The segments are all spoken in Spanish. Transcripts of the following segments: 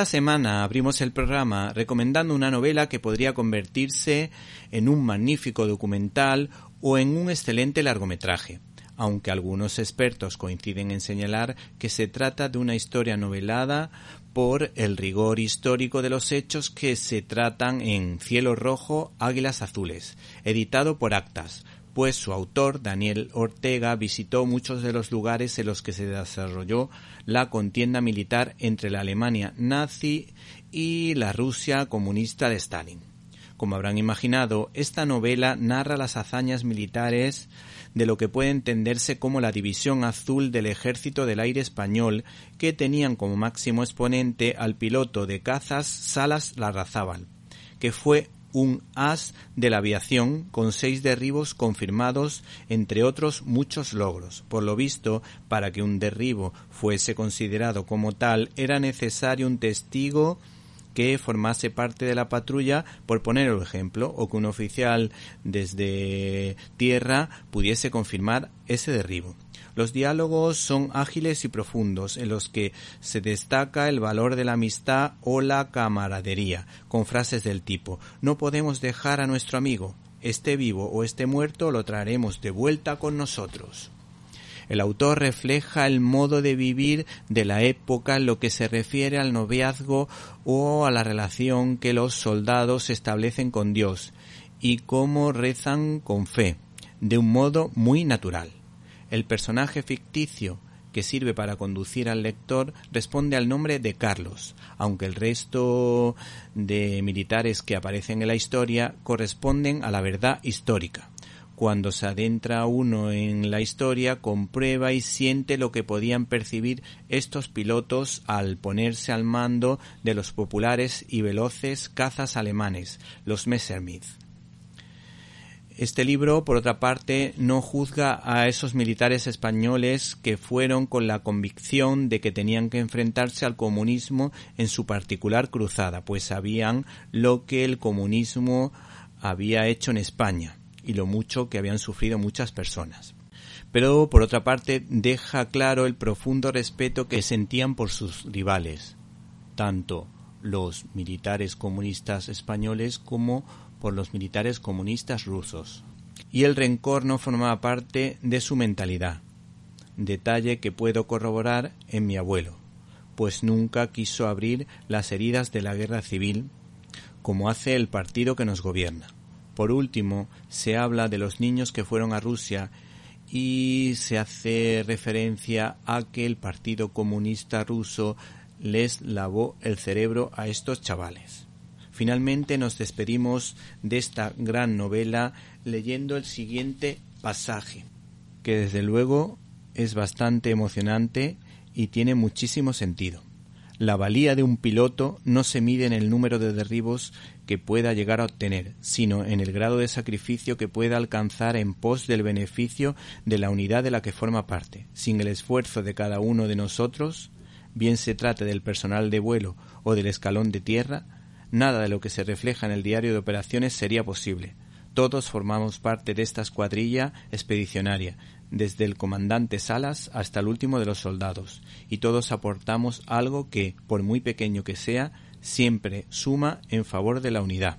Esta semana abrimos el programa recomendando una novela que podría convertirse en un magnífico documental o en un excelente largometraje, aunque algunos expertos coinciden en señalar que se trata de una historia novelada por el rigor histórico de los hechos que se tratan en Cielo Rojo, Águilas Azules, editado por Actas, pues su autor, Daniel Ortega, visitó muchos de los lugares en los que se desarrolló la contienda militar entre la Alemania nazi y la Rusia comunista de Stalin. Como habrán imaginado, esta novela narra las hazañas militares de lo que puede entenderse como la División Azul del Ejército del Aire Español, que tenían como máximo exponente al piloto de cazas Salas Larrazábal, que fue un as de la aviación con seis derribos confirmados, entre otros muchos logros. Por lo visto, para que un derribo fuese considerado como tal, era necesario un testigo que formase parte de la patrulla, por poner el ejemplo, o que un oficial desde tierra pudiese confirmar ese derribo. Los diálogos son ágiles y profundos, en los que se destaca el valor de la amistad o la camaradería, con frases del tipo No podemos dejar a nuestro amigo, esté vivo o esté muerto, lo traeremos de vuelta con nosotros. El autor refleja el modo de vivir de la época en lo que se refiere al noviazgo o a la relación que los soldados establecen con Dios y cómo rezan con fe, de un modo muy natural. El personaje ficticio que sirve para conducir al lector responde al nombre de Carlos, aunque el resto de militares que aparecen en la historia corresponden a la verdad histórica. Cuando se adentra uno en la historia, comprueba y siente lo que podían percibir estos pilotos al ponerse al mando de los populares y veloces cazas alemanes, los Messerschmitt. Este libro, por otra parte, no juzga a esos militares españoles que fueron con la convicción de que tenían que enfrentarse al comunismo en su particular cruzada, pues sabían lo que el comunismo había hecho en España y lo mucho que habían sufrido muchas personas. Pero, por otra parte, deja claro el profundo respeto que sentían por sus rivales, tanto los militares comunistas españoles como por los militares comunistas rusos. Y el rencor no formaba parte de su mentalidad, detalle que puedo corroborar en mi abuelo, pues nunca quiso abrir las heridas de la guerra civil como hace el partido que nos gobierna. Por último, se habla de los niños que fueron a Rusia y se hace referencia a que el Partido Comunista Ruso les lavó el cerebro a estos chavales. Finalmente nos despedimos de esta gran novela leyendo el siguiente pasaje, que desde luego es bastante emocionante y tiene muchísimo sentido. La valía de un piloto no se mide en el número de derribos que pueda llegar a obtener, sino en el grado de sacrificio que pueda alcanzar en pos del beneficio de la unidad de la que forma parte. Sin el esfuerzo de cada uno de nosotros, bien se trate del personal de vuelo o del escalón de tierra, nada de lo que se refleja en el diario de operaciones sería posible. Todos formamos parte de esta escuadrilla expedicionaria, desde el comandante Salas hasta el último de los soldados, y todos aportamos algo que, por muy pequeño que sea, siempre suma en favor de la unidad.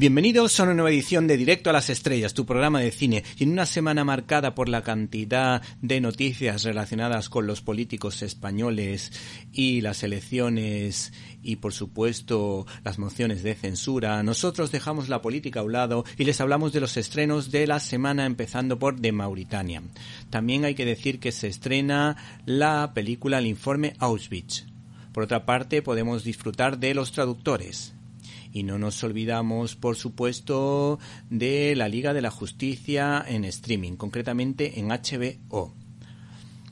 Bienvenidos a una nueva edición de Directo a las Estrellas, tu programa de cine, y en una semana marcada por la cantidad de noticias relacionadas con los políticos españoles y las elecciones y por supuesto las mociones de censura, nosotros dejamos la política a un lado y les hablamos de los estrenos de la semana empezando por de Mauritania. También hay que decir que se estrena la película El informe Auschwitz. Por otra parte, podemos disfrutar de los traductores, y no nos olvidamos, por supuesto, de la Liga de la Justicia en streaming, concretamente en HBO.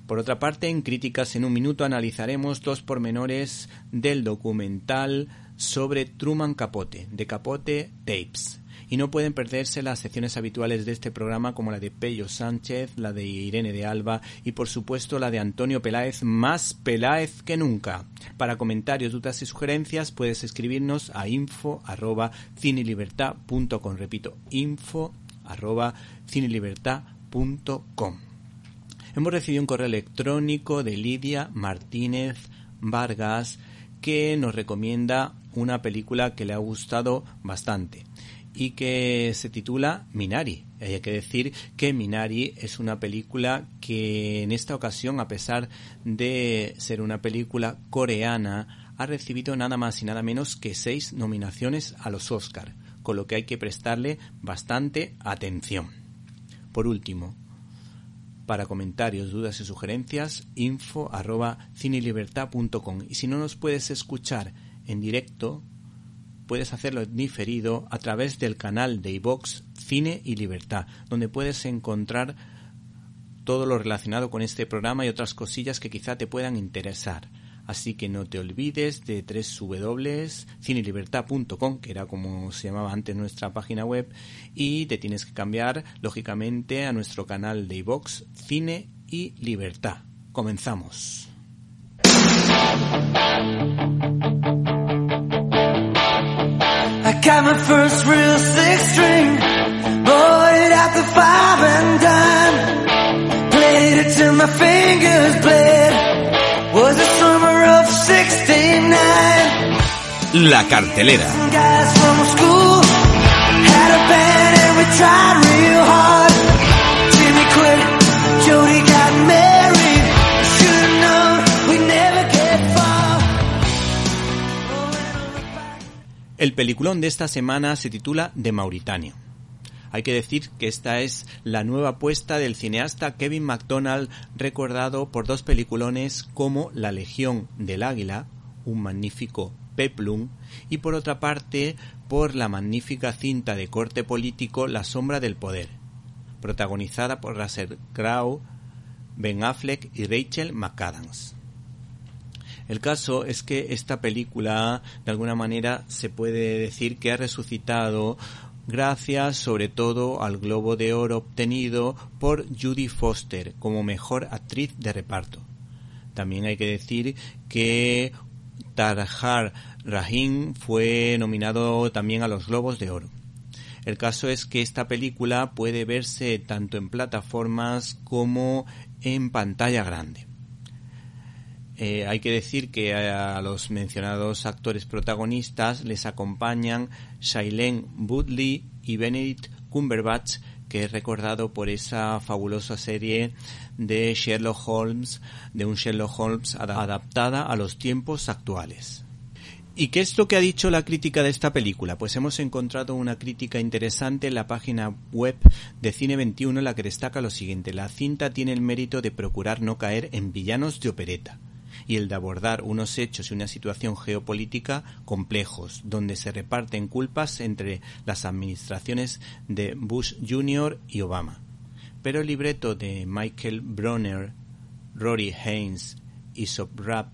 Por otra parte, en Críticas en un Minuto analizaremos dos pormenores del documental sobre Truman Capote, de Capote Tapes y no pueden perderse las secciones habituales de este programa como la de Pello Sánchez, la de Irene de Alba y por supuesto la de Antonio Peláez, más Peláez que nunca. Para comentarios, dudas y sugerencias puedes escribirnos a info arroba cinelibertad.com. Repito, info arroba cinelibertad.com. Hemos recibido un correo electrónico de Lidia Martínez Vargas que nos recomienda una película que le ha gustado bastante y que se titula Minari. Hay que decir que Minari es una película que en esta ocasión, a pesar de ser una película coreana, ha recibido nada más y nada menos que seis nominaciones a los Oscar, con lo que hay que prestarle bastante atención. Por último, para comentarios, dudas y sugerencias, info arroba cinelibertad.com. Y si no nos puedes escuchar en directo, puedes hacerlo diferido a través del canal de iVox Cine y Libertad, donde puedes encontrar todo lo relacionado con este programa y otras cosillas que quizá te puedan interesar. Así que no te olvides de www.cinelibertad.com, que era como se llamaba antes nuestra página web, y te tienes que cambiar, lógicamente, a nuestro canal de iVox Cine y Libertad. Comenzamos. Got my first real six string, bought it at the five and dime. Played it till my fingers bled. Was the summer of 69. La cartelera. Guys from school had a band and we tried El peliculón de esta semana se titula De Mauritania. Hay que decir que esta es la nueva apuesta del cineasta Kevin MacDonald, recordado por dos peliculones como La Legión del Águila, un magnífico peplum, y por otra parte por la magnífica cinta de corte político La Sombra del Poder, protagonizada por Russell Crowe, Ben Affleck y Rachel McAdams. El caso es que esta película, de alguna manera, se puede decir que ha resucitado gracias sobre todo al Globo de Oro obtenido por Judy Foster como mejor actriz de reparto. También hay que decir que Tarhar Rahim fue nominado también a los Globos de Oro. El caso es que esta película puede verse tanto en plataformas como en pantalla grande. Eh, hay que decir que a, los mencionados actores protagonistas les acompañan Shailene Woodley y Benedict Cumberbatch, que es recordado por esa fabulosa serie de Sherlock Holmes, de un Sherlock Holmes adaptada a los tiempos actuales. ¿Y qué es lo que ha dicho la crítica de esta película? Pues hemos encontrado una crítica interesante en la página web de Cine 21 en la que destaca lo siguiente. La cinta tiene el mérito de procurar no caer en villanos de opereta y el de abordar unos hechos y una situación geopolítica complejos, donde se reparten culpas entre las administraciones de Bush Jr. y Obama. Pero el libreto de Michael Bronner, Rory Haynes y Sobrab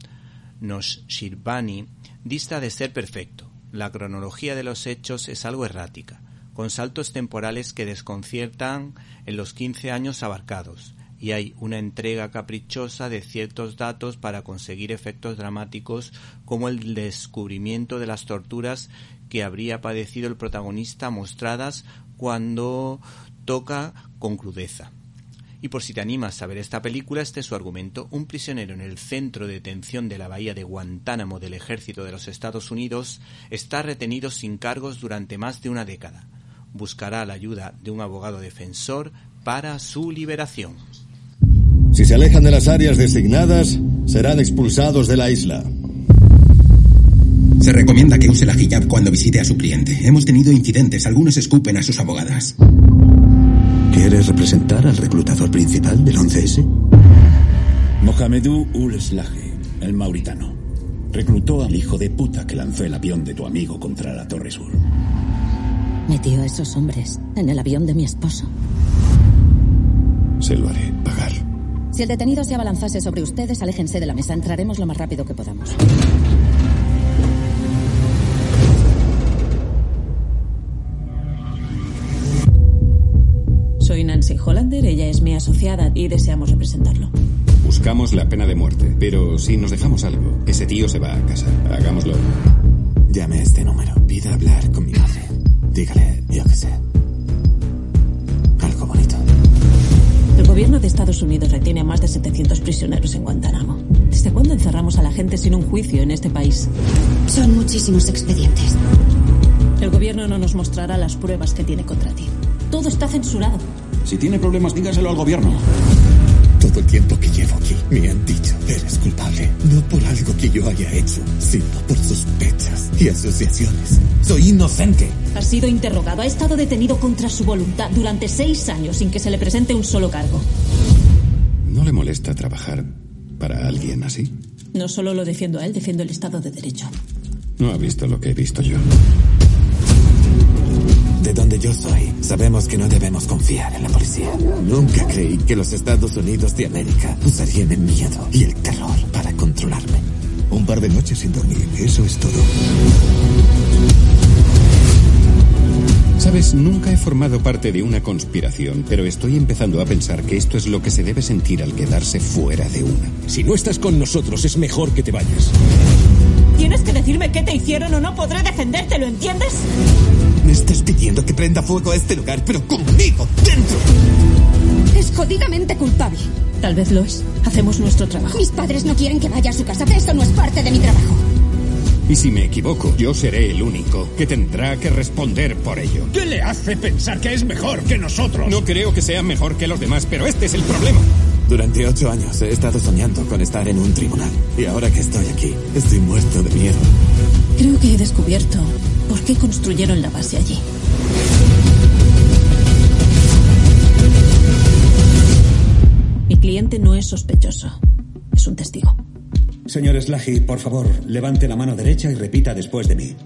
Noshirbani dista de ser perfecto. La cronología de los hechos es algo errática, con saltos temporales que desconciertan en los 15 años abarcados, y hay una entrega caprichosa de ciertos datos para conseguir efectos dramáticos como el descubrimiento de las torturas que habría padecido el protagonista mostradas cuando toca con crudeza. Y por si te animas a ver esta película, este es su argumento. Un prisionero en el centro de detención de la bahía de Guantánamo del ejército de los Estados Unidos está retenido sin cargos durante más de una década. Buscará la ayuda de un abogado defensor para su liberación. Si se alejan de las áreas designadas, serán expulsados de la isla. Se recomienda que use la hijab cuando visite a su cliente. Hemos tenido incidentes, algunos escupen a sus abogadas. ¿Quieres representar al reclutador principal del 11S? Mohamedou Ul Slahi, el mauritano. Reclutó al hijo de puta que lanzó el avión de tu amigo contra la Torre Sur. ¿Metió a esos hombres en el avión de mi esposo? Se lo haré pagar. Si el detenido se abalanzase sobre ustedes, aléjense de la mesa. Entraremos lo más rápido que podamos. Soy Nancy Hollander, ella es mi asociada y deseamos representarlo. Buscamos la pena de muerte, pero si nos dejamos algo, ese tío se va a casa. Hagámoslo. Llame a este número. Pida hablar con mi madre. Dígale, yo qué sé. Gobierno de Estados Unidos retiene a más de 700 prisioneros en Guantánamo. ¿Desde cuándo encerramos a la gente sin un juicio en este país? Son muchísimos expedientes. El gobierno no nos mostrará las pruebas que tiene contra ti. Todo está censurado. Si tiene problemas, dígaselo al gobierno. Todo el tiempo que llevo aquí me han dicho, eres culpable. No por algo que yo haya hecho, sino por sospechas y asociaciones. Soy inocente. Ha sido interrogado. Ha estado detenido contra su voluntad durante seis años sin que se le presente un solo cargo. ¿No le molesta trabajar para alguien así? No solo lo defiendo a él, defiendo el Estado de Derecho. No ha visto lo que he visto yo. De donde yo soy, sabemos que no debemos confiar en la policía. Nunca creí que los Estados Unidos de América usarían el miedo y el terror para controlarme. Un par de noches sin dormir, eso es todo. Sabes, nunca he formado parte de una conspiración, pero estoy empezando a pensar que esto es lo que se debe sentir al quedarse fuera de una. Si no estás con nosotros, es mejor que te vayas. Tienes que decirme qué te hicieron o no podré defenderte, ¿lo entiendes? Me estás pidiendo que prenda fuego a este lugar, pero conmigo, dentro. Es jodidamente culpable. Tal vez lo es. Hacemos nuestro trabajo. Mis padres no quieren que vaya a su casa, pero esto no es parte de mi trabajo. Y si me equivoco, yo seré el único que tendrá que responder por ello. ¿Qué le hace pensar que es mejor que nosotros? No creo que sea mejor que los demás, pero este es el problema. Durante ocho años he estado soñando con estar en un tribunal. Y ahora que estoy aquí, estoy muerto de miedo. Creo que he descubierto por qué construyeron la base allí. Mi cliente no es sospechoso. Es un testigo. Señor Slahi, por favor, levante la mano derecha y repita después de mí.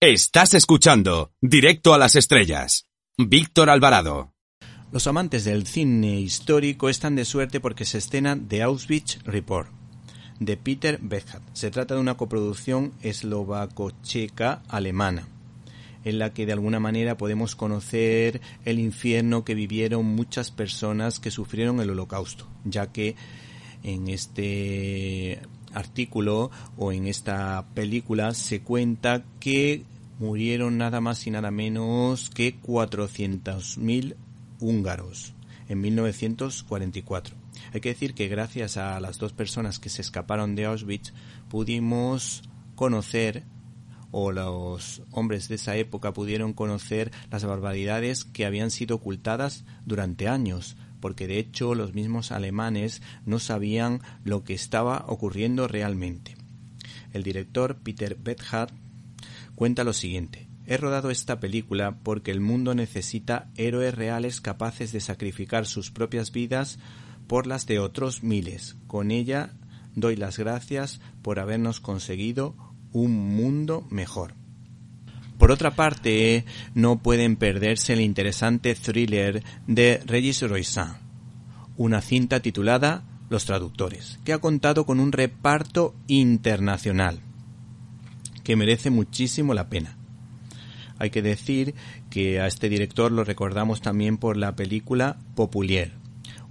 Estás escuchando Directo a las Estrellas. Víctor Alvarado. Los amantes del cine histórico están de suerte porque se estrena The Auschwitz Report de Peter Bechat. Se trata de una coproducción eslovaco-checa-alemana en la que de alguna manera podemos conocer el infierno que vivieron muchas personas que sufrieron el holocausto, ya que en este artículo o en esta película se cuenta que murieron nada más y nada menos que 400.000 húngaros en 1944. Hay que decir que gracias a las dos personas que se escaparon de Auschwitz pudimos conocer o los hombres de esa época pudieron conocer las barbaridades que habían sido ocultadas durante años, porque de hecho los mismos alemanes no sabían lo que estaba ocurriendo realmente. El director Peter Bethat cuenta lo siguiente. He rodado esta película porque el mundo necesita héroes reales capaces de sacrificar sus propias vidas por las de otros miles. Con ella doy las gracias por habernos conseguido un mundo mejor. Por otra parte, no pueden perderse el interesante thriller de Regis Roisin, una cinta titulada Los Traductores, que ha contado con un reparto internacional que merece muchísimo la pena. Hay que decir que a este director lo recordamos también por la película Populier,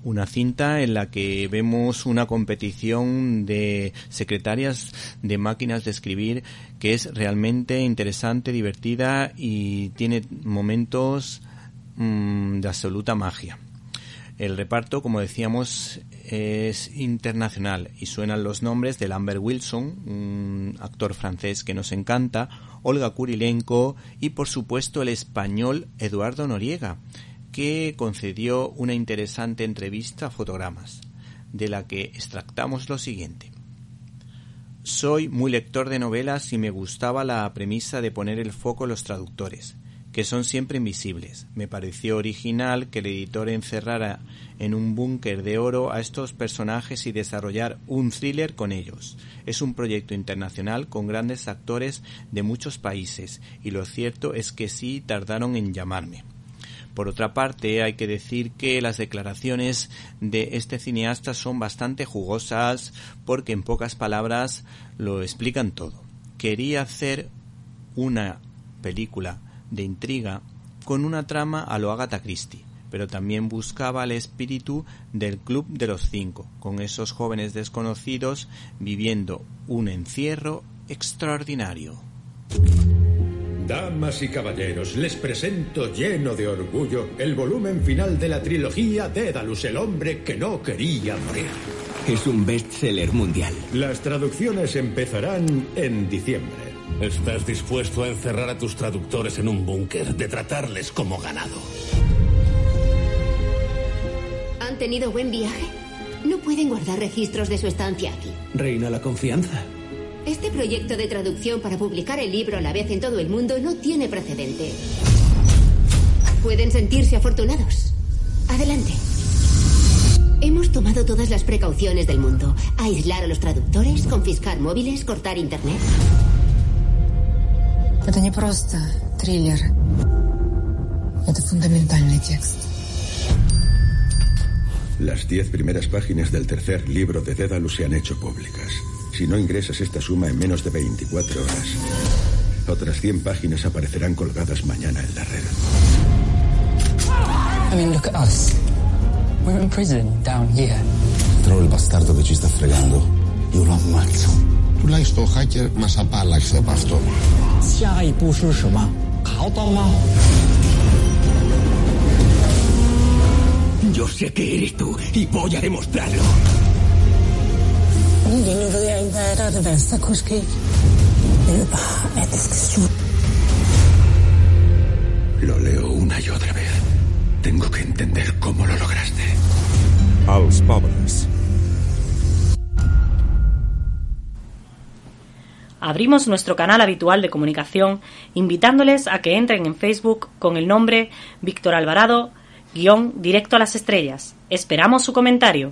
una cinta en la que vemos una competición de secretarias de máquinas de escribir que es realmente interesante, divertida y tiene momentos mm, de absoluta magia. El reparto, como decíamos, es internacional y suenan los nombres de Lambert Wilson, un actor francés que nos encanta, Olga Kurilenko y por supuesto el español Eduardo Noriega, que concedió una interesante entrevista a Fotogramas, de la que extractamos lo siguiente. Soy muy lector de novelas y me gustaba la premisa de poner el foco en los traductores que son siempre invisibles. Me pareció original que el editor encerrara en un búnker de oro a estos personajes y desarrollar un thriller con ellos. Es un proyecto internacional con grandes actores de muchos países y lo cierto es que sí tardaron en llamarme. Por otra parte, hay que decir que las declaraciones de este cineasta son bastante jugosas porque en pocas palabras lo explican todo. Quería hacer una película de intriga con una trama a lo Agatha Christie, pero también buscaba el espíritu del Club de los Cinco, con esos jóvenes desconocidos viviendo un encierro extraordinario. Damas y caballeros, les presento lleno de orgullo el volumen final de la trilogía Dédalus, el hombre que no quería morir. Es un bestseller mundial. Las traducciones empezarán en diciembre. Estás dispuesto a encerrar a tus traductores en un búnker, de tratarles como ganado. ¿Han tenido buen viaje? No pueden guardar registros de su estancia aquí. Reina la confianza. Este proyecto de traducción para publicar el libro a la vez en todo el mundo no tiene precedente. Pueden sentirse afortunados. Adelante. Hemos tomado todas las precauciones del mundo. Aislar a los traductores, confiscar móviles, cortar internet. Это не просто триллер. Это фундаментальный текст. Las diez primeras páginas del tercer libro de Dédalus se han hecho públicas. Si no ingresas esta suma en menos de 24 horas, otras 100 páginas aparecerán colgadas mañana en la red. I mean, look at us. We're in prison down here. Trovo il bastardo che ci sta fregando. Io lo ammazzo. Τουλάχιστον ο hacker μας απάλλαξε από αυτό. 下一步是什么？考到吗？ Yo sé que eres tú y voy a demostrarlo. Lo leo una y otra vez. Tengo que entender cómo lo lograste. Els pobres. abrimos nuestro canal habitual de comunicación invitándoles a que entren en Facebook con el nombre Víctor Alvarado, guion directo a las estrellas. Esperamos su comentario.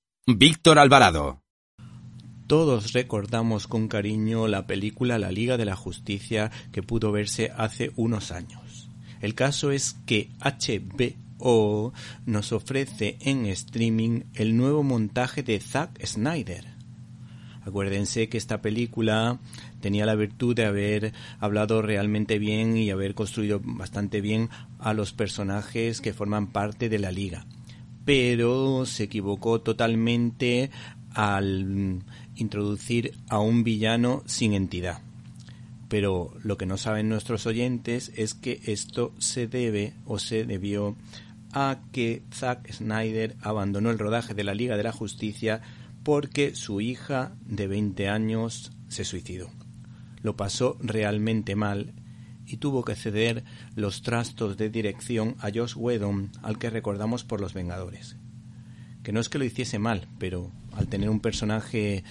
Víctor Alvarado. Todos recordamos con cariño la película La Liga de la Justicia que pudo verse hace unos años. El caso es que HBO nos ofrece en streaming el nuevo montaje de Zack Snyder. Acuérdense que esta película tenía la virtud de haber hablado realmente bien y haber construido bastante bien a los personajes que forman parte de la liga. Pero se equivocó totalmente al introducir a un villano sin entidad. Pero lo que no saben nuestros oyentes es que esto se debe o se debió a que Zack Snyder abandonó el rodaje de la Liga de la Justicia porque su hija de 20 años se suicidó lo pasó realmente mal y tuvo que ceder los trastos de dirección a Josh Whedon, al que recordamos por Los Vengadores. Que no es que lo hiciese mal, pero al tener un personaje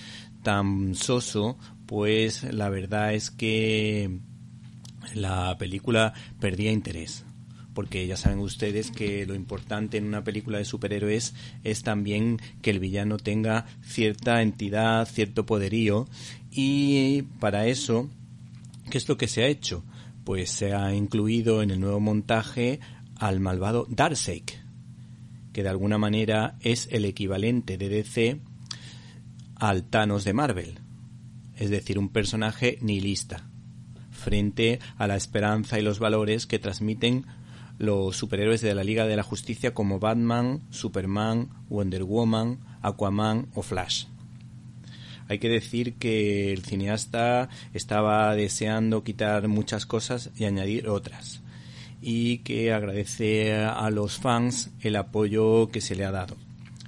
tan soso, pues la verdad es que la película perdía interés. porque ya saben ustedes que lo importante en una película de superhéroes es también que el villano tenga cierta entidad, cierto poderío, y para eso, ¿qué es lo que se ha hecho? Pues se ha incluido en el nuevo montaje al malvado Darkseid, que de alguna manera es el equivalente de DC al Thanos de Marvel, es decir, un personaje nihilista, frente a la esperanza y los valores que transmiten los superhéroes de la Liga de la Justicia como Batman, Superman, Wonder Woman, Aquaman o Flash. Hay que decir que el cineasta estaba deseando quitar muchas cosas y añadir otras y que agradece a los fans el apoyo que se le ha dado.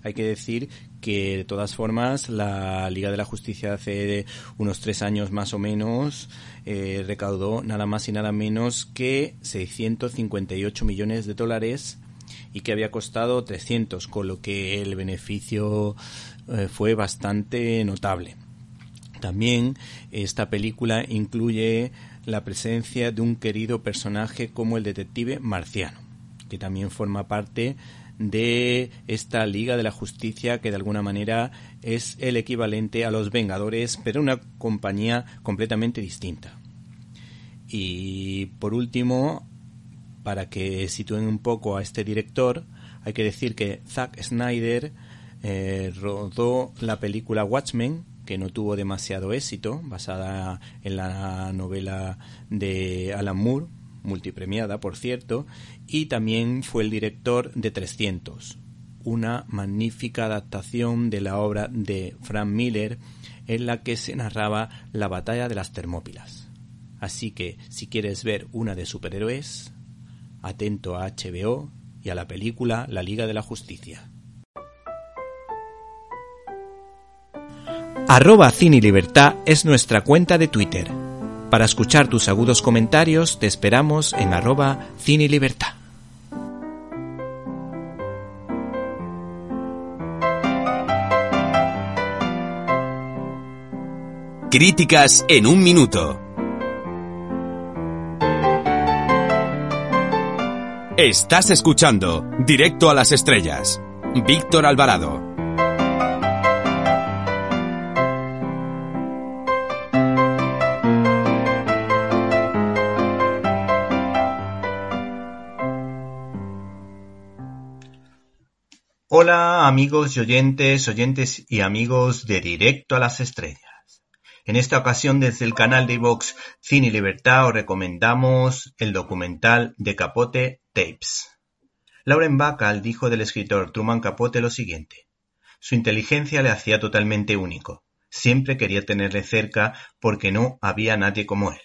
Hay que decir que de todas formas la Liga de la Justicia hace unos tres años más o menos eh, recaudó nada más y nada menos que 658 millones de dólares y que había costado 300, con lo que el beneficio eh, fue bastante notable. También esta película incluye la presencia de un querido personaje como el detective marciano, que también forma parte de esta Liga de la Justicia que de alguna manera es el equivalente a los Vengadores, pero una compañía completamente distinta. Y por último, para que sitúen un poco a este director, hay que decir que Zack Snyder eh, rodó la película Watchmen, que no tuvo demasiado éxito, basada en la novela de Alan Moore, multipremiada por cierto, y también fue el director de 300, una magnífica adaptación de la obra de Frank Miller en la que se narraba la batalla de las Termópilas. Así que si quieres ver una de superhéroes, atento a HBO y a la película La Liga de la Justicia. Arroba Cine Libertad es nuestra cuenta de Twitter. Para escuchar tus agudos comentarios te esperamos en arroba Cine Libertad. Críticas en un minuto. Estás escuchando Directo a las Estrellas. Víctor Alvarado. Hola amigos y oyentes, oyentes y amigos de Directo a las Estrellas. En esta ocasión desde el canal de Vox Cine y Libertad os recomendamos el documental de Capote Tapes. Lauren Bacall dijo del escritor Truman Capote lo siguiente. Su inteligencia le hacía totalmente único. Siempre quería tenerle cerca porque no había nadie como él.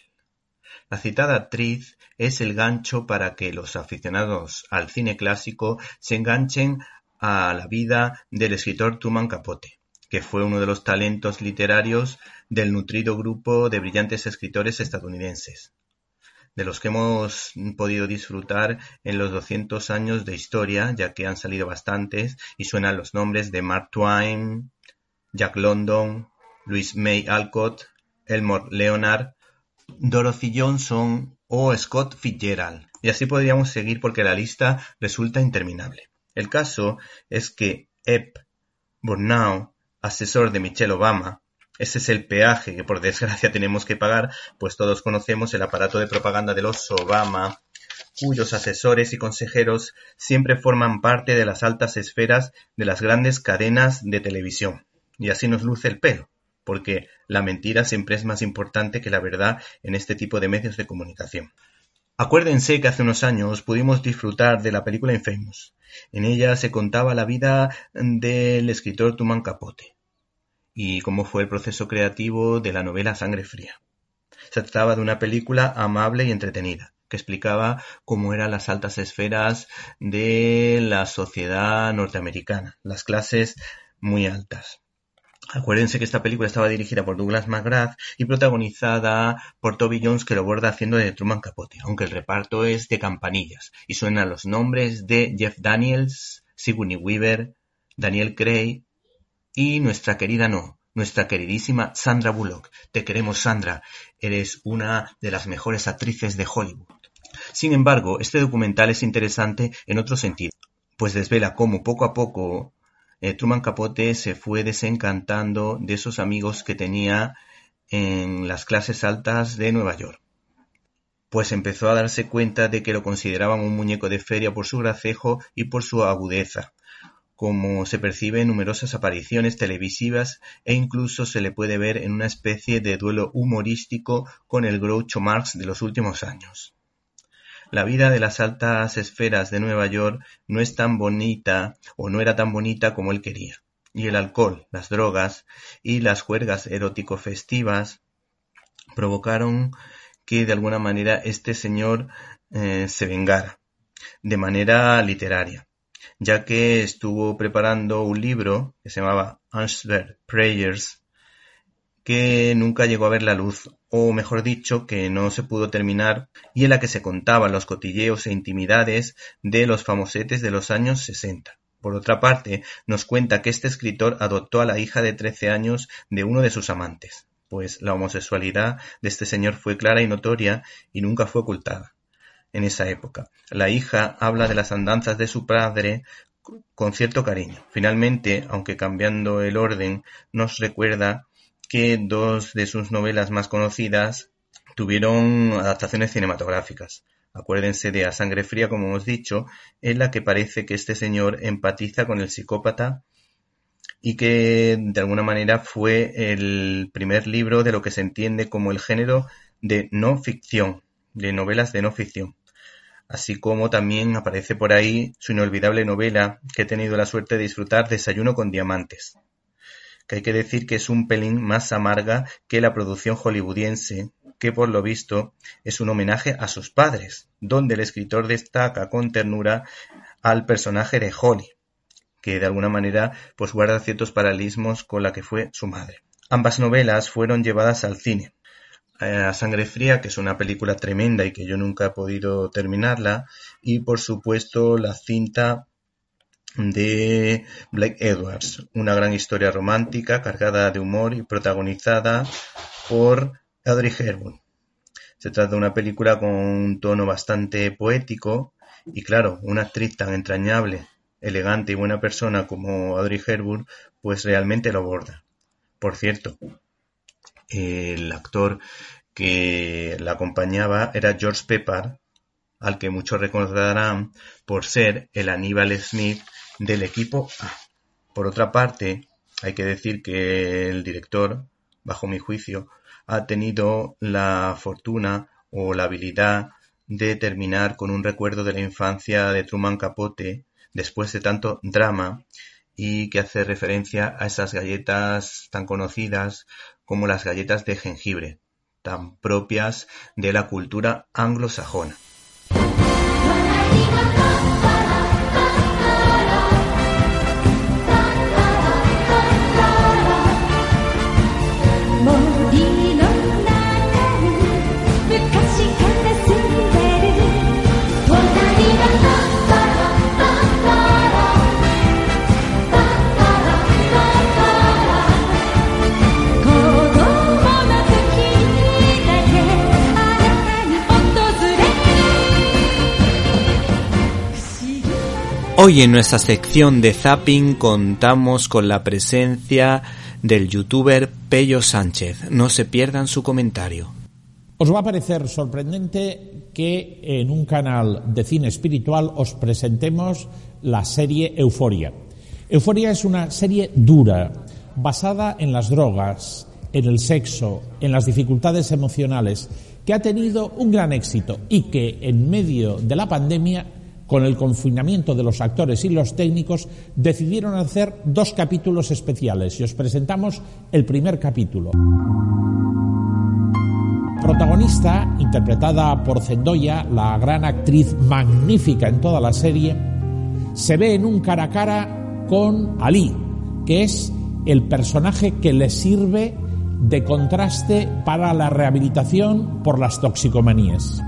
La citada actriz es el gancho para que los aficionados al cine clásico se enganchen a la vida del escritor Truman Capote, que fue uno de los talentos literarios del nutrido grupo de brillantes escritores estadounidenses, de los que hemos podido disfrutar en los 200 años de historia, ya que han salido bastantes y suenan los nombres de Mark Twain, Jack London, Louis May Alcott, Elmore Leonard, Dorothy Johnson o Scott Fitzgerald. Y así podríamos seguir porque la lista resulta interminable. El caso es que Ep Burnau, asesor de Michelle Obama, ese es el peaje que por desgracia tenemos que pagar, pues todos conocemos el aparato de propaganda de los Obama, cuyos asesores y consejeros siempre forman parte de las altas esferas de las grandes cadenas de televisión. Y así nos luce el pelo, porque la mentira siempre es más importante que la verdad en este tipo de medios de comunicación. Acuérdense que hace unos años pudimos disfrutar de la película Infamous. En ella se contaba la vida del escritor Truman Capote y cómo fue el proceso creativo de la novela Sangre Fría. Se trataba de una película amable y entretenida, que explicaba cómo eran las altas esferas de la sociedad norteamericana, las clases muy altas. Acuérdense que esta película estaba dirigida por Douglas McGrath y protagonizada por Toby Jones que lo borda haciendo de Truman Capote, aunque el reparto es de campanillas y suenan los nombres de Jeff Daniels, Sigourney Weaver, Daniel Craig y nuestra querida no, nuestra queridísima Sandra Bullock. Te queremos Sandra, eres una de las mejores actrices de Hollywood. Sin embargo, este documental es interesante en otro sentido, pues desvela cómo poco a poco Truman Capote se fue desencantando de esos amigos que tenía en las clases altas de Nueva York pues empezó a darse cuenta de que lo consideraban un muñeco de feria por su gracejo y por su agudeza, como se percibe en numerosas apariciones televisivas e incluso se le puede ver en una especie de duelo humorístico con el Groucho Marx de los últimos años. La vida de las altas esferas de Nueva York no es tan bonita o no era tan bonita como él quería. Y el alcohol, las drogas y las juergas erótico festivas provocaron que de alguna manera este señor eh, se vengara de manera literaria, ya que estuvo preparando un libro que se llamaba Answer Prayers, que nunca llegó a ver la luz, o mejor dicho, que no se pudo terminar, y en la que se contaban los cotilleos e intimidades de los famosetes de los años 60. Por otra parte, nos cuenta que este escritor adoptó a la hija de 13 años de uno de sus amantes pues la homosexualidad de este señor fue clara y notoria y nunca fue ocultada en esa época. La hija habla de las andanzas de su padre con cierto cariño. Finalmente, aunque cambiando el orden, nos recuerda que dos de sus novelas más conocidas tuvieron adaptaciones cinematográficas. Acuérdense de A Sangre Fría, como hemos dicho, en la que parece que este señor empatiza con el psicópata y que de alguna manera fue el primer libro de lo que se entiende como el género de no ficción, de novelas de no ficción. Así como también aparece por ahí su inolvidable novela que he tenido la suerte de disfrutar, Desayuno con Diamantes, que hay que decir que es un pelín más amarga que la producción hollywoodiense, que por lo visto es un homenaje a sus padres, donde el escritor destaca con ternura al personaje de Holly, que de alguna manera pues guarda ciertos paralelismos con la que fue su madre. Ambas novelas fueron llevadas al cine. Eh, a Sangre Fría, que es una película tremenda y que yo nunca he podido terminarla, y por supuesto la cinta de Blake Edwards, una gran historia romántica cargada de humor y protagonizada por Audrey Hepburn. Se trata de una película con un tono bastante poético y claro, una actriz tan entrañable elegante y buena persona como Audrey Hepburn, pues realmente lo aborda. Por cierto, el actor que la acompañaba era George Pepper, al que muchos recordarán por ser el Aníbal Smith del equipo A. Por otra parte, hay que decir que el director, bajo mi juicio, ha tenido la fortuna o la habilidad de terminar con un recuerdo de la infancia de Truman Capote después de tanto drama y que hace referencia a esas galletas tan conocidas como las galletas de jengibre, tan propias de la cultura anglosajona. Hoy en nuestra sección de Zapping contamos con la presencia del youtuber Pello Sánchez. No se pierdan su comentario. Os va a parecer sorprendente que en un canal de cine espiritual os presentemos la serie Euforia. Euforia es una serie dura, basada en las drogas, en el sexo, en las dificultades emocionales, que ha tenido un gran éxito y que en medio de la pandemia con el confinamiento de los actores y los técnicos, decidieron hacer dos capítulos especiales y os presentamos el primer capítulo. Protagonista, interpretada por Zendoya, la gran actriz magnífica en toda la serie, se ve en un cara a cara con Ali, que es el personaje que le sirve de contraste para la rehabilitación por las toxicomanías.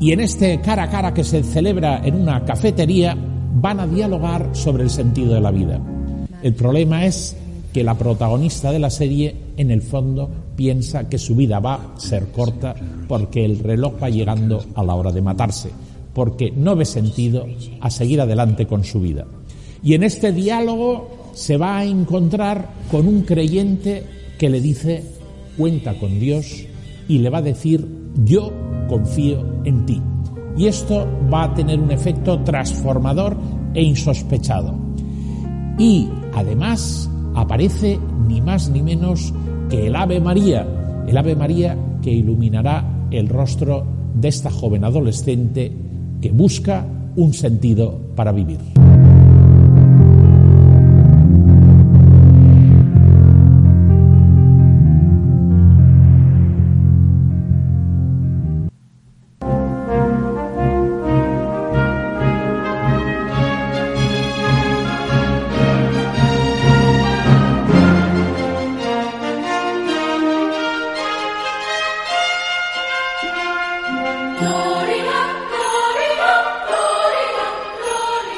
Y en este cara a cara que se celebra en una cafetería van a dialogar sobre el sentido de la vida. El problema es que la protagonista de la serie en el fondo piensa que su vida va a ser corta porque el reloj va llegando a la hora de matarse, porque no ve sentido a seguir adelante con su vida. Y en este diálogo se va a encontrar con un creyente que le dice, cuenta con Dios y le va a decir, yo confío en ti. Y esto va a tener un efecto transformador e insospechado. Y además aparece ni más ni menos que el Ave María, el Ave María que iluminará el rostro de esta joven adolescente que busca un sentido para vivir.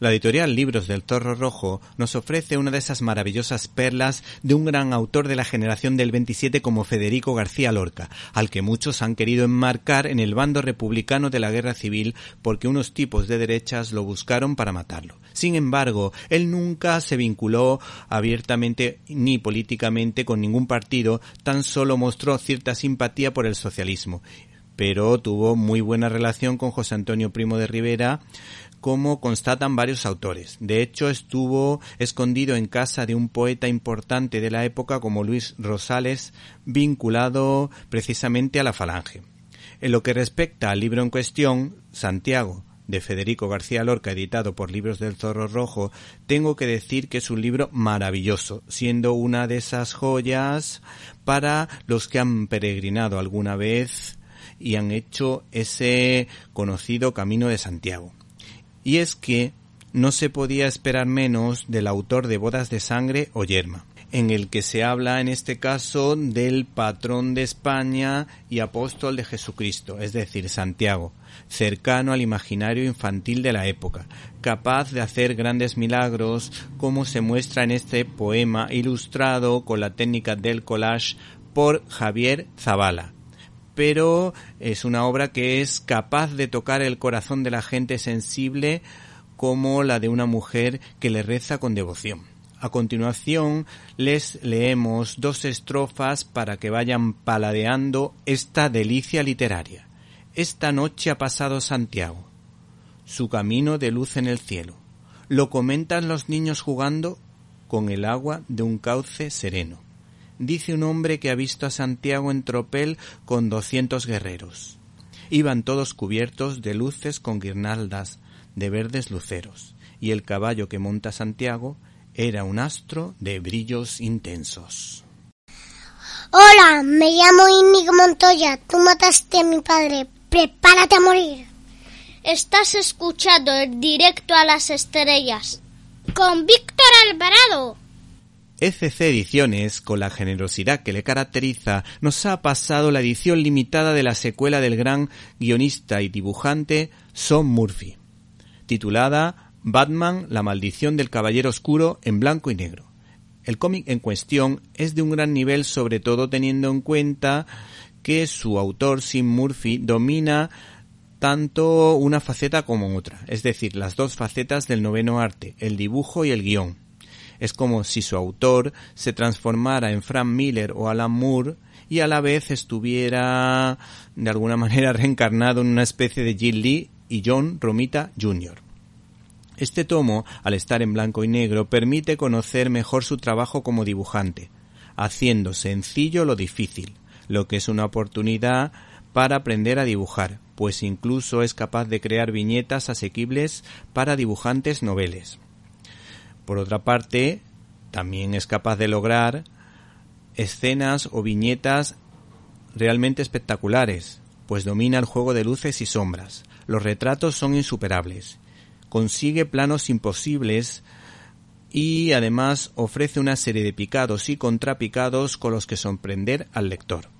La editorial Libros del Zorro Rojo nos ofrece una de esas maravillosas perlas de un gran autor de la generación del 27 como Federico García Lorca, al que muchos han querido enmarcar en el bando republicano de la guerra civil porque unos tipos de derechas lo buscaron para matarlo. Sin embargo, él nunca se vinculó abiertamente ni políticamente con ningún partido, tan solo mostró cierta simpatía por el socialismo pero tuvo muy buena relación con José Antonio Primo de Rivera, como constatan varios autores. De hecho, estuvo escondido en casa de un poeta importante de la época como Luis Rosales, vinculado precisamente a la Falange. En lo que respecta al libro en cuestión, Santiago, de Federico García Lorca, editado por Libros del Zorro Rojo, tengo que decir que es un libro maravilloso, siendo una de esas joyas para los que han peregrinado alguna vez y han hecho ese conocido Camino de Santiago y es que no se podía esperar menos del autor de Bodas de Sangre o Yerma, en el que se habla en este caso del patrón de España y apóstol de Jesucristo, es decir, Santiago, cercano al imaginario infantil de la época, capaz de hacer grandes milagros como se muestra en este poema ilustrado con la técnica del collage por Javier Zavala, pero es una obra que es capaz de tocar el corazón de la gente sensible como la de una mujer que le reza con devoción. A continuación les leemos dos estrofas para que vayan paladeando esta delicia literaria. Esta noche ha pasado Santiago, su camino de luz en el cielo. Lo comentan los niños jugando con el agua de un cauce sereno dice un hombre que ha visto a Santiago en tropel con doscientos guerreros. Iban todos cubiertos de luces con guirnaldas de verdes luceros, y el caballo que monta Santiago era un astro de brillos intensos. Hola, me llamo Inigo Montoya. Tú mataste a mi padre. Prepárate a morir. Estás escuchando el directo a las estrellas con Víctor Alvarado. ECC Ediciones, con la generosidad que le caracteriza, nos ha pasado la edición limitada de la secuela del gran guionista y dibujante Son Murphy, titulada Batman, la maldición del Caballero Oscuro en blanco y negro. El cómic en cuestión es de un gran nivel, sobre todo teniendo en cuenta que su autor, Sim Murphy, domina tanto una faceta como otra, es decir, las dos facetas del noveno arte, el dibujo y el guion es como si su autor se transformara en Frank Miller o Alan Moore y a la vez estuviera de alguna manera reencarnado en una especie de Jim Lee y John Romita Jr. Este tomo, al estar en blanco y negro, permite conocer mejor su trabajo como dibujante, haciendo sencillo lo difícil, lo que es una oportunidad para aprender a dibujar, pues incluso es capaz de crear viñetas asequibles para dibujantes noveles. Por otra parte, también es capaz de lograr escenas o viñetas realmente espectaculares, pues domina el juego de luces y sombras. Los retratos son insuperables. Consigue planos imposibles y además ofrece una serie de picados y contrapicados con los que sorprender al lector.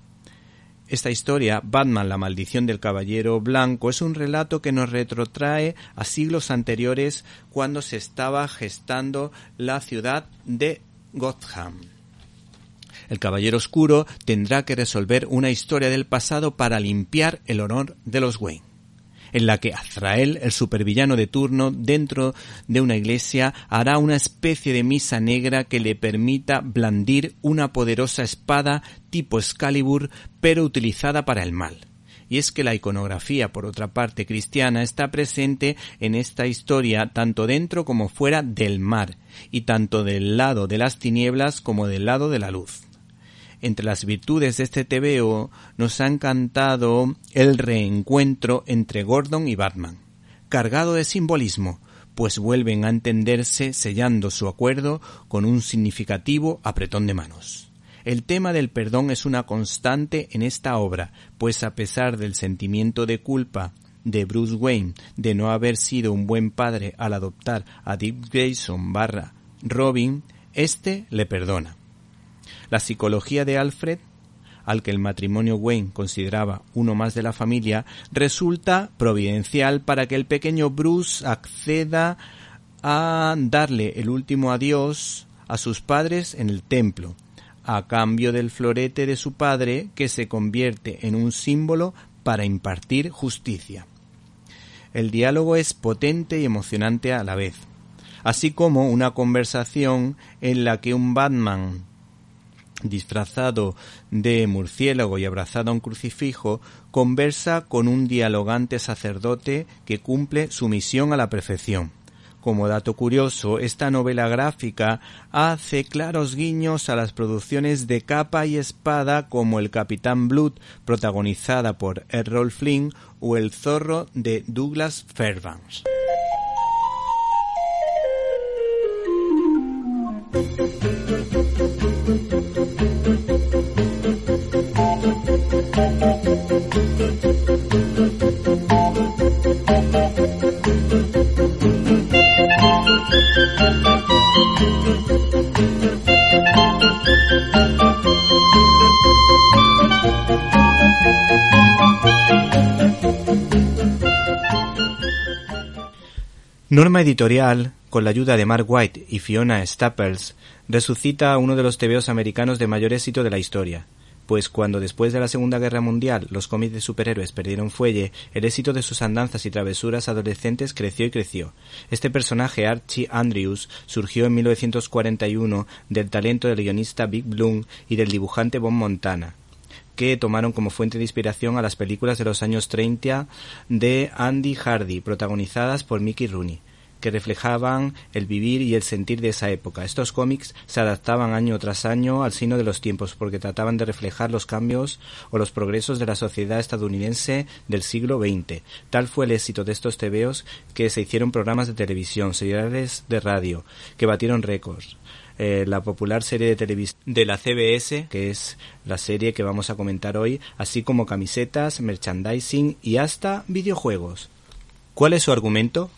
Esta historia, Batman, la maldición del caballero blanco, es un relato que nos retrotrae a siglos anteriores cuando se estaba gestando la ciudad de Gotham. El caballero oscuro tendrá que resolver una historia del pasado para limpiar el honor de los Wayne en la que Azrael, el supervillano de turno, dentro de una iglesia, hará una especie de misa negra que le permita blandir una poderosa espada tipo Excalibur, pero utilizada para el mal. Y es que la iconografía, por otra parte cristiana, está presente en esta historia tanto dentro como fuera del mar, y tanto del lado de las tinieblas como del lado de la luz. Entre las virtudes de este TVO nos ha encantado el reencuentro entre Gordon y Batman, cargado de simbolismo, pues vuelven a entenderse sellando su acuerdo con un significativo apretón de manos. El tema del perdón es una constante en esta obra, pues a pesar del sentimiento de culpa de Bruce Wayne de no haber sido un buen padre al adoptar a Dick Grayson barra Robin, éste le perdona. La psicología de Alfred, al que el matrimonio Wayne consideraba uno más de la familia, resulta providencial para que el pequeño Bruce acceda a darle el último adiós a sus padres en el templo, a cambio del florete de su padre que se convierte en un símbolo para impartir justicia. El diálogo es potente y emocionante a la vez, así como una conversación en la que un Batman disfrazado de murciélago y abrazado a un crucifijo, conversa con un dialogante sacerdote que cumple su misión a la perfección. Como dato curioso, esta novela gráfica hace claros guiños a las producciones de capa y espada como El Capitán Blood, protagonizada por Errol Flynn, o El Zorro de Douglas Fairbanks. Norma Editorial, con la ayuda de Mark White y Fiona Staples, resucita uno de los tebeos americanos de mayor éxito de la historia, pues cuando después de la Segunda Guerra Mundial los cómics de superhéroes perdieron fuelle, el éxito de sus andanzas y travesuras adolescentes creció y creció. Este personaje, Archie Andrews, surgió en 1941 del talento del guionista Big Bloom y del dibujante Bob Montana, que tomaron como fuente de inspiración a las películas de los años 30 de Andy Hardy, protagonizadas por Mickey Rooney que reflejaban el vivir y el sentir de esa época. Estos cómics se adaptaban año tras año al signo de los tiempos porque trataban de reflejar los cambios o los progresos de la sociedad estadounidense del siglo XX. Tal fue el éxito de estos tebeos que se hicieron programas de televisión, seriales de radio, que batieron récords. Eh, la popular serie de televisión de la CBS, que es la serie que vamos a comentar hoy, así como camisetas, merchandising y hasta videojuegos. ¿Cuál es su argumento?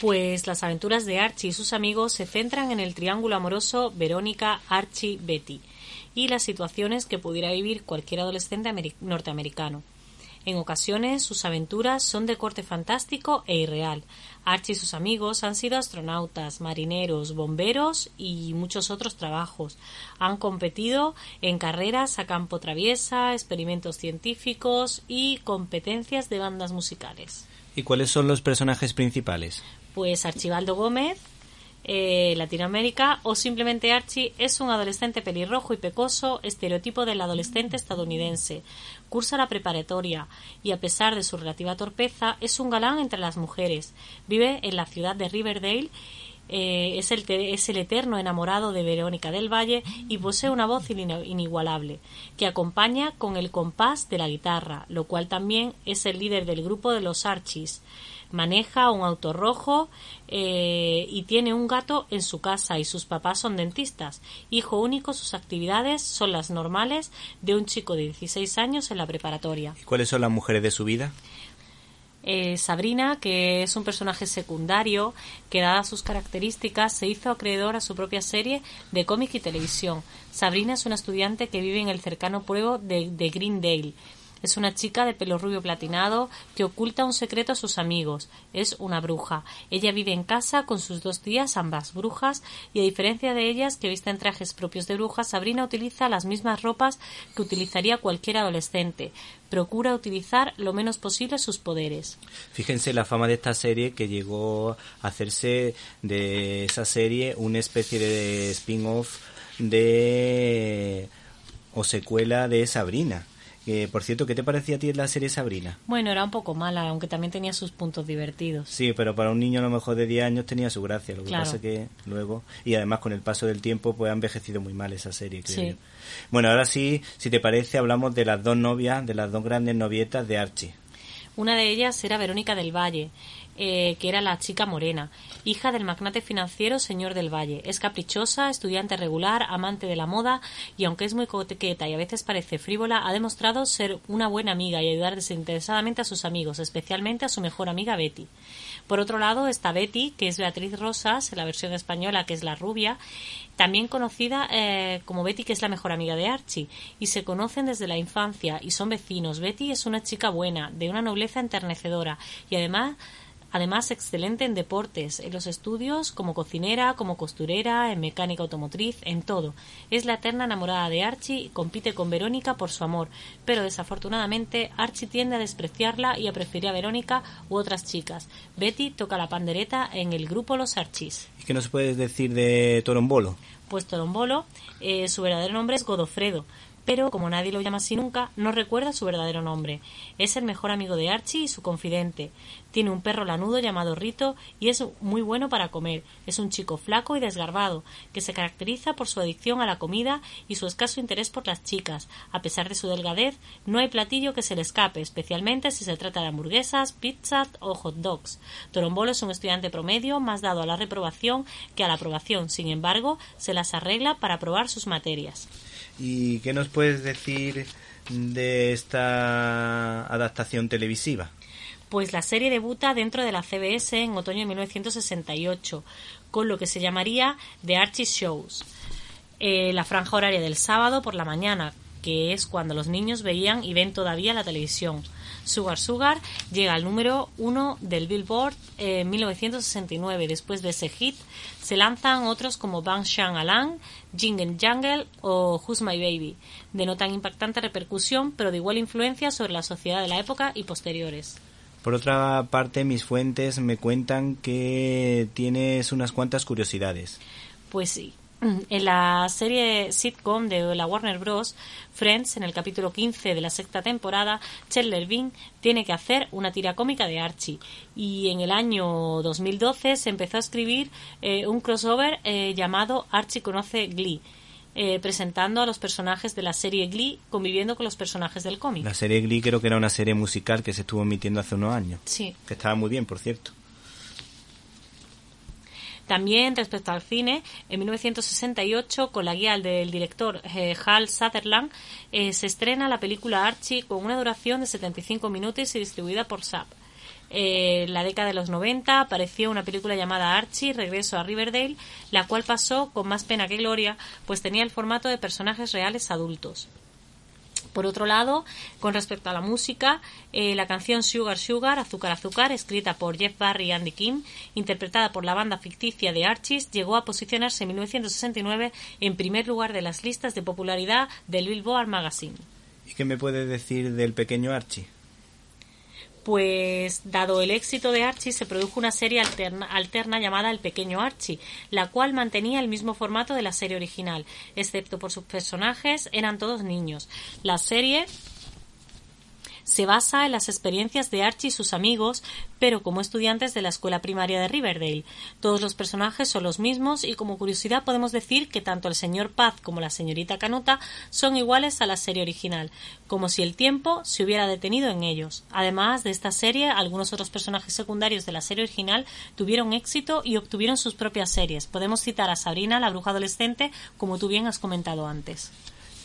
Pues las aventuras de Archie y sus amigos se centran en el triángulo amoroso Verónica, Archie, Betty y las situaciones que pudiera vivir cualquier adolescente norteamericano. En ocasiones sus aventuras son de corte fantástico e irreal. Archie y sus amigos han sido astronautas, marineros, bomberos y muchos otros trabajos. Han competido en carreras a campo traviesa, experimentos científicos y competencias de bandas musicales. ¿Y cuáles son los personajes principales? pues Archibaldo Gómez, eh, Latinoamérica, o simplemente Archie es un adolescente pelirrojo y pecoso, estereotipo del adolescente estadounidense. Cursa la preparatoria y, a pesar de su relativa torpeza, es un galán entre las mujeres. Vive en la ciudad de Riverdale. Eh, es, el, es el eterno enamorado de Verónica del Valle y posee una voz inigualable, que acompaña con el compás de la guitarra, lo cual también es el líder del grupo de los Archies maneja un auto rojo eh, y tiene un gato en su casa y sus papás son dentistas. Hijo único, sus actividades son las normales de un chico de 16 años en la preparatoria. ¿Y cuáles son las mujeres de su vida? Eh, Sabrina, que es un personaje secundario que, dadas sus características, se hizo acreedor a su propia serie de cómic y televisión. Sabrina es una estudiante que vive en el cercano pueblo de, de Greendale. Es una chica de pelo rubio platinado que oculta un secreto a sus amigos. Es una bruja. Ella vive en casa con sus dos tías, ambas brujas, y a diferencia de ellas, que visten trajes propios de brujas, Sabrina utiliza las mismas ropas que utilizaría cualquier adolescente. Procura utilizar lo menos posible sus poderes. Fíjense la fama de esta serie que llegó a hacerse de esa serie una especie de spin-off de o secuela de Sabrina. Eh, por cierto, ¿qué te parecía a ti la serie Sabrina? Bueno, era un poco mala, aunque también tenía sus puntos divertidos. Sí, pero para un niño a lo mejor de 10 años tenía su gracia. Lo que Claro. pasa que luego, y además con el paso del tiempo, pues ha envejecido muy mal esa serie, creo Sí. yo. Bueno, ahora sí, si te parece, hablamos de las dos novias, de las dos grandes novietas de Archie. Una de ellas era Verónica del Valle, eh, que era la chica morena, hija del magnate financiero señor del Valle. Es caprichosa, estudiante regular, amante de la moda y aunque es muy coqueta y a veces parece frívola, ha demostrado ser una buena amiga y ayudar desinteresadamente a sus amigos, especialmente a su mejor amiga Betty. Por otro lado está Betty, que es Beatriz Rosas, en la versión española, que es la rubia, también conocida eh, como Betty, que es la mejor amiga de Archie, y se conocen desde la infancia y son vecinos. Betty es una chica buena, de una nobleza enternecedora y además Además, excelente en deportes, en los estudios, como cocinera, como costurera, en mecánica automotriz, en todo. Es la eterna enamorada de Archie y compite con Verónica por su amor, pero desafortunadamente Archie tiende a despreciarla y a preferir a Verónica u otras chicas. Betty toca la pandereta en el grupo Los Archies. ¿Y qué nos puedes decir de Torombolo? Pues Torombolo, eh, su verdadero nombre es Godofredo, pero como nadie lo llama así nunca, no recuerda su verdadero nombre. Es el mejor amigo de Archie y su confidente. Tiene un perro lanudo llamado Rito y es muy bueno para comer. Es un chico flaco y desgarbado, que se caracteriza por su adicción a la comida y su escaso interés por las chicas. A pesar de su delgadez, no hay platillo que se le escape, especialmente si se trata de hamburguesas, pizzas o hot dogs. Torombolo es un estudiante promedio más dado a la reprobación que a la aprobación. Sin embargo, se las arregla para aprobar sus materias. ¿Y qué nos puedes decir de esta adaptación televisiva? Pues la serie debuta dentro de la CBS en otoño de 1968, con lo que se llamaría The Archie Shows, eh, la franja horaria del sábado por la mañana, que es cuando los niños veían y ven todavía la televisión. Sugar Sugar llega al número uno del Billboard en 1969. Después de ese hit se lanzan otros como Bang Shang Alang, Jingle Jungle o Who's My Baby, de no tan impactante repercusión, pero de igual influencia sobre la sociedad de la época y posteriores. Por otra parte, mis fuentes me cuentan que tienes unas cuantas curiosidades. Pues sí. En la serie sitcom de la Warner Bros., Friends, en el capítulo 15 de la sexta temporada, Chandler Bing tiene que hacer una tira cómica de Archie. Y en el año 2012 se empezó a escribir eh, un crossover eh, llamado Archie conoce Glee, eh, presentando a los personajes de la serie Glee conviviendo con los personajes del cómic. La serie Glee creo que era una serie musical que se estuvo emitiendo hace unos años. Sí. Que estaba muy bien, por cierto. También respecto al cine, en 1968, con la guía del director eh, Hal Sutherland, eh, se estrena la película Archie con una duración de 75 minutos y distribuida por SAP. Eh, en la década de los 90 apareció una película llamada Archie, Regreso a Riverdale, la cual pasó con más pena que gloria, pues tenía el formato de personajes reales adultos. Por otro lado, con respecto a la música, eh, la canción Sugar Sugar, Azúcar Azúcar, escrita por Jeff Barry y Andy Kim, interpretada por la banda ficticia de Archies, llegó a posicionarse en 1969 en primer lugar de las listas de popularidad del Billboard Magazine. ¿Y qué me puedes decir del pequeño Archie? Pues, dado el éxito de Archie, se produjo una serie alterna, alterna, llamada El Pequeño Archie, la cual mantenía el mismo formato de la serie original, excepto por sus personajes, eran todos niños. La serie se basa en las experiencias de Archie y sus amigos, pero como estudiantes de la escuela primaria de Riverdale. Todos los personajes son los mismos y como curiosidad podemos decir que tanto el señor Paz como la señorita Canuta son iguales a la serie original, como si el tiempo se hubiera detenido en ellos. Además de esta serie, algunos otros personajes secundarios de la serie original tuvieron éxito y obtuvieron sus propias series. Podemos citar a Sabrina, la bruja adolescente, como tú bien has comentado antes.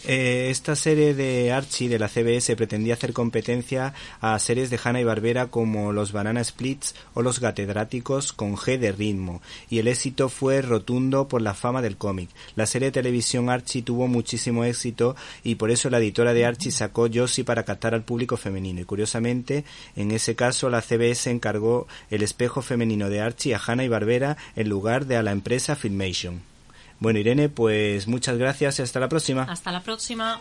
Eh, esta serie de Archie de la CBS pretendía hacer competencia a series de Hanna y Barbera como los Banana Splits o los Catedráticos con G de ritmo, y el éxito fue rotundo por la fama del cómic. La serie de televisión Archie tuvo muchísimo éxito y por eso la editora de Archie sacó Josie para captar al público femenino. Y curiosamente, en ese caso la CBS encargó el espejo femenino de Archie a Hanna y Barbera en lugar de a la empresa Filmation. Bueno, Irene, pues muchas gracias y hasta la próxima. Hasta la próxima.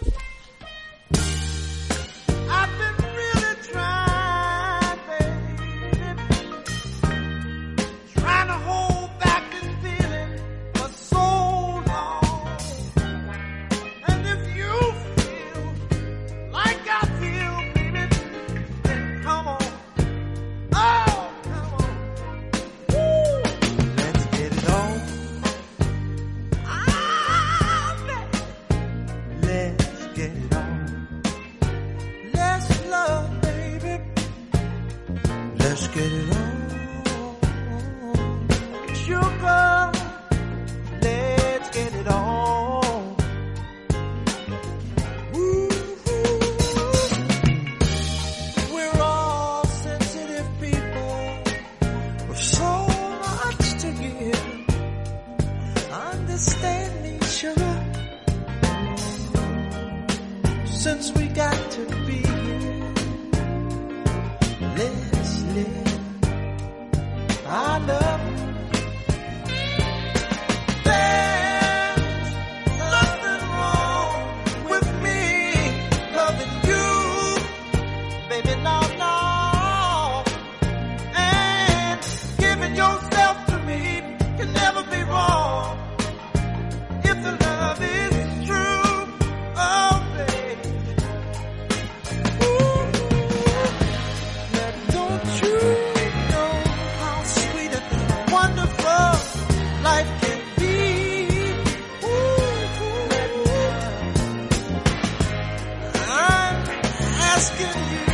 Asking you,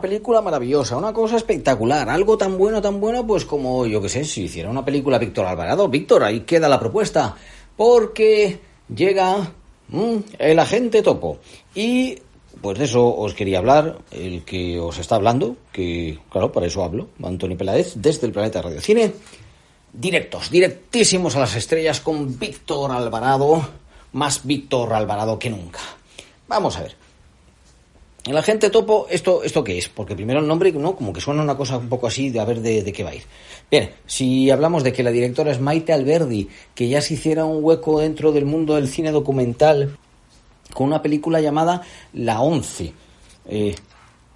Película maravillosa, una cosa espectacular, algo tan bueno, tan bueno, pues como, yo qué sé, si hiciera una película Víctor Alvarado. Víctor, ahí queda la propuesta, porque llega mm, el agente topo. Y pues de eso os quería hablar, el que os está hablando, que claro, para eso hablo, Antonio Peláez, desde el Planeta Radio Cine. Directos, directísimos a las estrellas con Víctor Alvarado, más Víctor Alvarado que nunca. Vamos a ver. El agente topo, ¿esto, ¿esto qué es? Porque primero el nombre, ¿no? Como que suena una cosa un poco así de a ver de, de qué va a ir. Bien, si hablamos de que la directora es Maite Alberdi, que ya se hiciera un hueco dentro del mundo del cine documental con una película llamada La Once. Eh,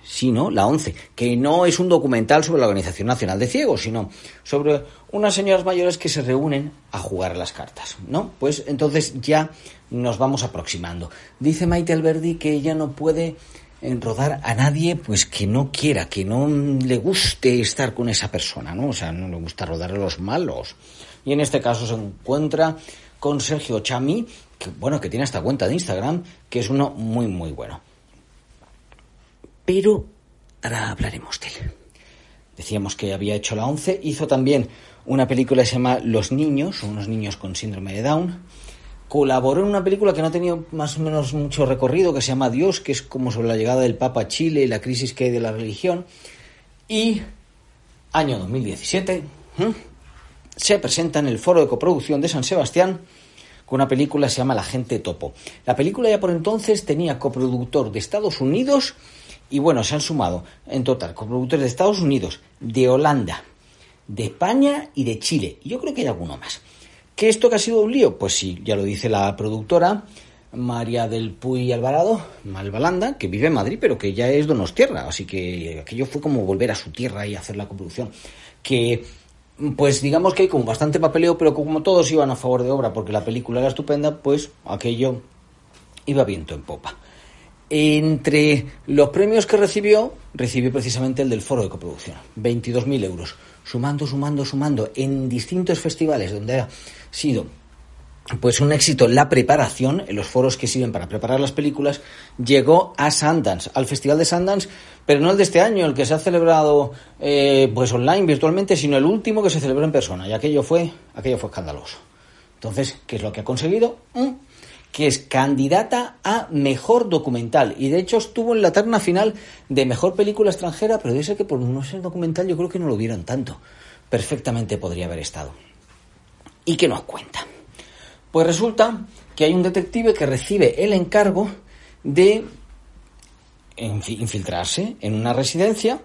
sí, ¿no? La Once, que no es un documental sobre la Organización Nacional de Ciegos, sino sobre unas señoras mayores que se reúnen a jugar las cartas, ¿no? Pues entonces ya nos vamos aproximando. Dice Maite Alberdi que ella no puede rodar a nadie pues que no quiera, que no le guste estar con esa persona, ¿no? O sea, no le gusta rodar a los malos. Y en este caso se encuentra con Sergio Chami, que bueno, que tiene esta cuenta de Instagram, que es uno muy muy bueno. Pero ahora hablaremos de él. Decíamos que había hecho la 11, hizo también una película que se llama Los niños, unos niños con síndrome de Down colaboró en una película que no ha tenido más o menos mucho recorrido, que se llama Dios, que es como sobre la llegada del Papa a Chile y la crisis que hay de la religión. Y año 2017 se presenta en el foro de coproducción de San Sebastián con una película que se llama La gente topo. La película ya por entonces tenía coproductor de Estados Unidos y bueno, se han sumado en total coproductores de Estados Unidos, de Holanda, de España y de Chile. Yo creo que hay alguno más. ¿Que esto que ha sido un lío? Pues sí, ya lo dice la productora María del Puy Alvarado, Malvalanda, que vive en Madrid, pero que ya es Donostierra, así que aquello fue como volver a su tierra y hacer la coproducción. Que, pues digamos que hay como bastante papeleo, pero como todos iban a favor de obra porque la película era estupenda, pues aquello iba viento en popa. Entre los premios que recibió, recibió precisamente el del foro de coproducción, 22.000 euros, sumando, sumando, sumando, en distintos festivales donde ha sido pues un éxito la preparación, en los foros que sirven para preparar las películas, llegó a Sundance, al Festival de Sundance, pero no el de este año, el que se ha celebrado eh, pues online, virtualmente, sino el último que se celebró en persona, y aquello fue, aquello fue escandaloso. Entonces, ¿qué es lo que ha conseguido? Que es candidata a mejor documental. Y de hecho estuvo en la terna final de mejor película extranjera, pero dice que por no ser documental yo creo que no lo vieron tanto. Perfectamente podría haber estado. ¿Y qué nos cuenta? Pues resulta que hay un detective que recibe el encargo de infiltrarse en una residencia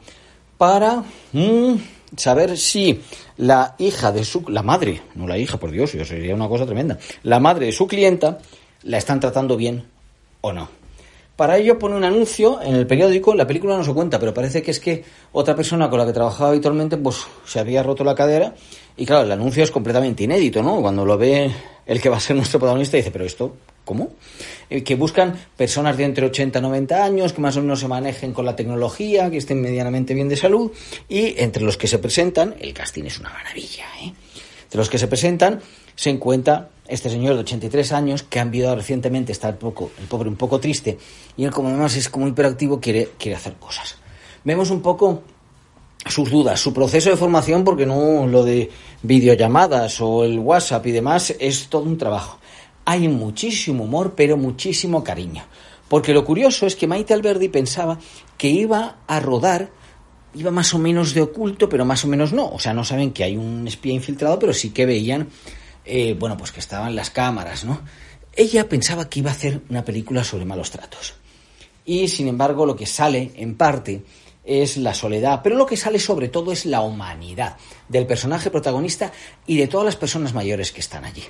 para mm, saber si la hija de su la madre, no la hija, por Dios, eso sería una cosa tremenda, la madre de su clienta la están tratando bien o no. Para ello pone un anuncio en el periódico, la película no se cuenta, pero parece que es que otra persona con la que trabajaba habitualmente pues se había roto la cadera y claro, el anuncio es completamente inédito, ¿no? Cuando lo ve el que va a ser nuestro protagonista dice, pero esto, ¿cómo? Eh, que buscan personas de entre 80 y 90 años, que más o menos se manejen con la tecnología, que estén medianamente bien de salud y entre los que se presentan, el casting es una maravilla, ¿eh? Entre los que se presentan se encuentra este señor de 83 años que ha enviado recientemente, está el, poco, el pobre un poco triste, y él como además es como hiperactivo quiere, quiere hacer cosas. Vemos un poco sus dudas, su proceso de formación, porque no lo de videollamadas o el WhatsApp y demás es todo un trabajo. Hay muchísimo humor, pero muchísimo cariño. Porque lo curioso es que Maite Alberdi pensaba que iba a rodar, iba más o menos de oculto, pero más o menos no. O sea, no saben que hay un espía infiltrado, pero sí que veían eh, bueno, pues que estaban las cámaras, ¿no? Ella pensaba que iba a hacer una película sobre malos tratos. Y sin embargo, lo que sale en parte es la soledad, pero lo que sale sobre todo es la humanidad del personaje protagonista y de todas las personas mayores que están allí.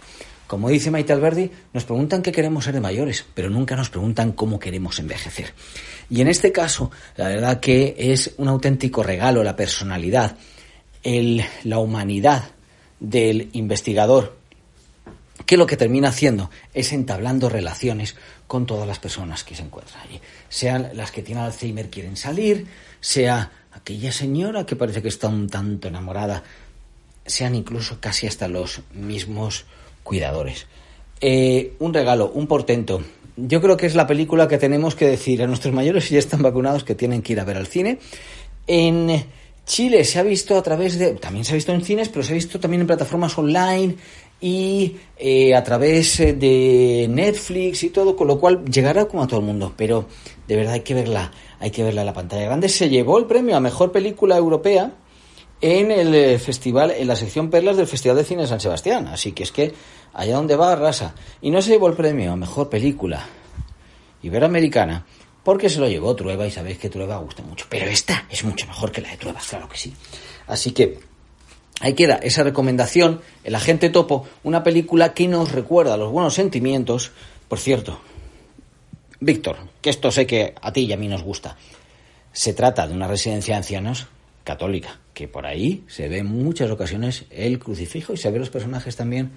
Como dice Maite Alberdi, nos preguntan qué queremos ser de mayores, pero nunca nos preguntan cómo queremos envejecer. Y en este caso, la verdad que es un auténtico regalo la personalidad, el, la humanidad del investigador que lo que termina haciendo es entablando relaciones con todas las personas que se encuentran allí. Sean las que tienen Alzheimer quieren salir, sea aquella señora que parece que está un tanto enamorada, sean incluso casi hasta los mismos cuidadores. Eh, un regalo, un portento yo creo que es la película que tenemos que decir a nuestros mayores si ya están vacunados que tienen que ir a ver al cine. En Chile se ha visto a través de, también se ha visto en cines, pero se ha visto también en plataformas online y eh, a través eh, de Netflix y todo, con lo cual llegará como a todo el mundo. Pero de verdad hay que verla, hay que verla en la pantalla grande. Se llevó el premio a mejor película europea en el eh, festival, en la sección Perlas del Festival de Cine de San Sebastián. Así que es que allá donde va arrasa. Y no se llevó el premio a mejor película iberoamericana porque se lo llevó Trueba y sabéis que Trueba gusta mucho. Pero esta es mucho mejor que la de Trueba, claro que sí. Así que ahí queda esa recomendación, El Agente Topo, una película que nos recuerda los buenos sentimientos. Por cierto, Víctor, que esto sé que a ti y a mí nos gusta. Se trata de una residencia de ancianos católica, que por ahí se ve en muchas ocasiones el crucifijo y se ve los personajes también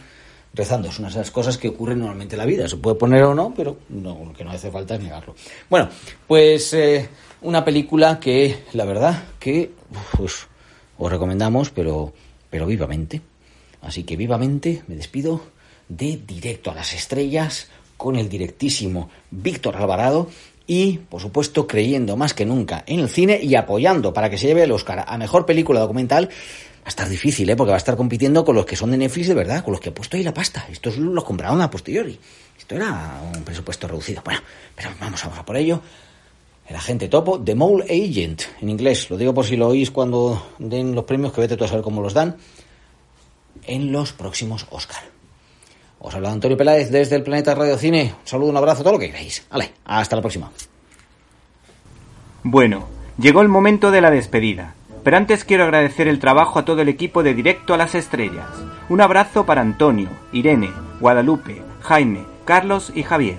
rezando. Es una de esas cosas que ocurren normalmente en la vida. Se puede poner o no, pero no, lo que no hace falta es negarlo. Bueno, pues eh, una película que la verdad que os recomendamos, pero, pero vivamente. Así que vivamente me despido de Directo a las Estrellas con el directísimo Víctor Alvarado y, por supuesto, creyendo más que nunca en el cine y apoyando para que se lleve el Oscar a Mejor Película Documental. Va a estar difícil, ¿eh? Porque va a estar compitiendo con los que son de Netflix de verdad, con los que ha puesto ahí la pasta. Estos los compraron a posteriori. Esto era un presupuesto reducido. Bueno, pero vamos, vamos a por ello. El agente topo, The Mole Agent, en inglés. Lo digo por si lo oís cuando den los premios, que vete tú a saber cómo los dan. En los próximos Oscar. Os habla Antonio Peláez desde el Planeta Radio Cine. Un saludo, un abrazo, todo lo que queráis. Vale, hasta la próxima. Bueno, llegó el momento de la despedida. Pero antes quiero agradecer el trabajo a todo el equipo de Directo a las Estrellas. Un abrazo para Antonio, Irene, Guadalupe, Jaime, Carlos y Javier,